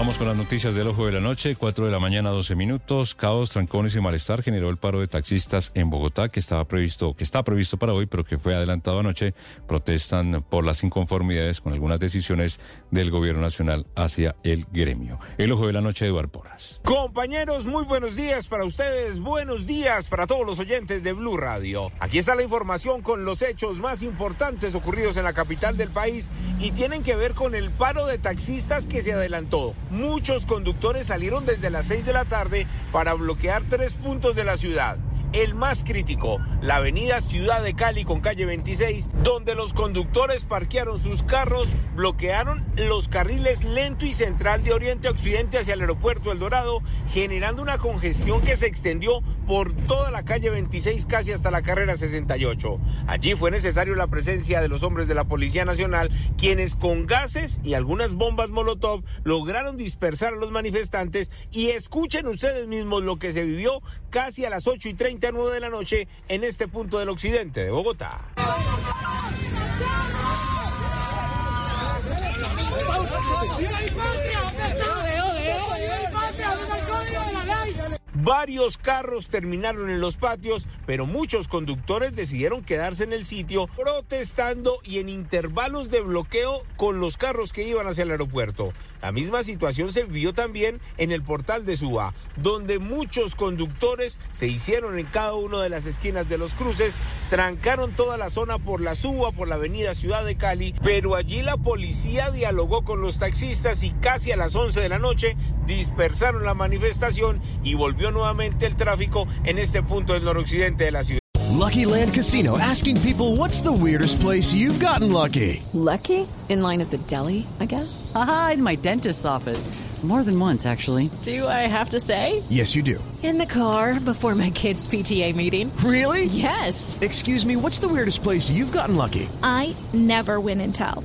Vamos con las noticias del ojo de la noche. 4 de la mañana, 12 minutos. Caos, trancones y malestar generó el paro de taxistas en Bogotá que estaba previsto, que está previsto para hoy, pero que fue adelantado anoche. Protestan por las inconformidades con algunas decisiones del gobierno nacional hacia el gremio. El ojo de la noche, Eduardo Porras. Compañeros, muy buenos días para ustedes. Buenos días para todos los oyentes de Blue Radio. Aquí está la información con los hechos más importantes ocurridos en la capital del país y tienen que ver con el paro de taxistas que se adelantó. Muchos conductores salieron desde las 6 de la tarde para bloquear tres puntos de la ciudad el más crítico, la avenida Ciudad de Cali con calle 26, donde los conductores parquearon sus carros, bloquearon los carriles lento y central de oriente a occidente hacia el aeropuerto El Dorado, generando una congestión que se extendió por toda la calle 26 casi hasta la carrera 68. Allí fue necesario la presencia de los hombres de la Policía Nacional, quienes con gases y algunas bombas Molotov lograron dispersar a los manifestantes y escuchen ustedes mismos lo que se vivió casi a las 8 y 30 a 9 de la noche en este punto del occidente de Bogotá. Varios carros terminaron en los patios, pero muchos conductores decidieron quedarse en el sitio protestando y en intervalos de bloqueo con los carros que iban hacia el aeropuerto. La misma situación se vivió también en el portal de Suba, donde muchos conductores se hicieron en cada una de las esquinas de los cruces, trancaron toda la zona por la Suba, por la avenida Ciudad de Cali, pero allí la policía dialogó con los taxistas y casi a las 11 de la noche dispersaron la manifestación y volvió nuevamente el tráfico en este punto del noroccidente de la ciudad. Lucky Land Casino asking people what's the weirdest place you've gotten lucky. Lucky? In line at the deli, I guess. Aha, in my dentist's office. More than once, actually. Do I have to say? Yes, you do. In the car before my kids' PTA meeting. Really? Yes. Excuse me, what's the weirdest place you've gotten lucky? I never win and tell.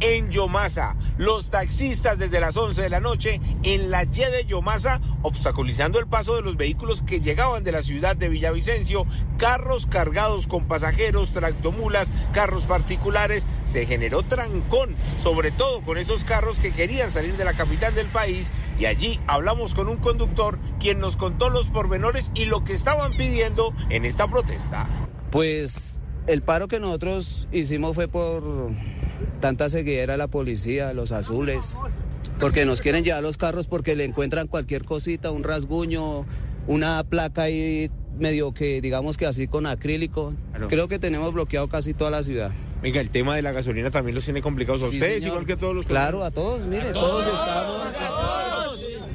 En Yomasa, los taxistas desde las 11 de la noche en la Y de Yomasa, obstaculizando el paso de los vehículos que llegaban de la ciudad de Villavicencio, carros cargados con pasajeros, tractomulas, carros particulares, se generó trancón, sobre todo con esos carros que querían salir de la capital del país. Y allí hablamos con un conductor quien nos contó los pormenores y lo que estaban pidiendo en esta protesta. Pues el paro que nosotros hicimos fue por tanta seguidera a la policía, los azules, porque nos quieren llevar los carros porque le encuentran cualquier cosita, un rasguño, una placa ahí medio que digamos que así con acrílico. Creo que tenemos bloqueado casi toda la ciudad. Venga, el tema de la gasolina también los tiene complicados a Sí, ustedes, señor. igual que a todos los Claro, a todos, mire, todos estamos.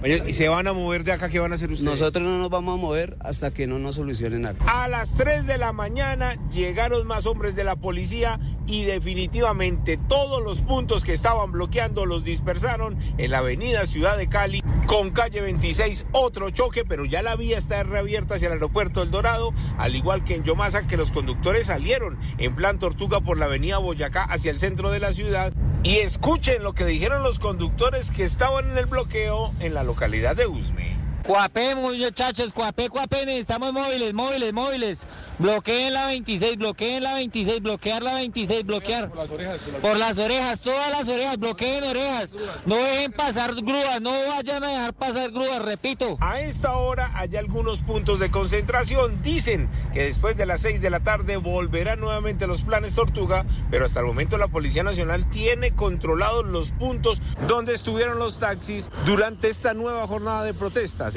Oye, ¿y se van a mover de acá? ¿Qué van a hacer ustedes? Nosotros no nos vamos a mover hasta que no nos solucionen algo. A las 3 de la mañana llegaron más hombres de la policía y definitivamente todos los puntos que estaban bloqueando los dispersaron en la avenida Ciudad de Cali con calle 26 otro choque, pero ya la vía está reabierta hacia el aeropuerto El Dorado, al igual que en Yomasa que los conductores salieron en plan tortuga por la avenida Boyacá hacia el centro de la ciudad. Y escuchen lo que dijeron los conductores que estaban en el bloqueo en la localidad de Usme. Cuapé, muchachos, cuapé, cuapé, necesitamos móviles, móviles, móviles. Bloqueen la 26, bloqueen la 26, bloquear la 26, bloquear. Por las orejas. Por las orejas, todas las orejas, bloqueen orejas. No dejen pasar grúas, no vayan a dejar pasar grúas, repito. A esta hora hay algunos puntos de concentración. Dicen que después de las 6 de la tarde volverán nuevamente los planes Tortuga, pero hasta el momento la Policía Nacional tiene controlados los puntos donde estuvieron los taxis durante esta nueva jornada de protestas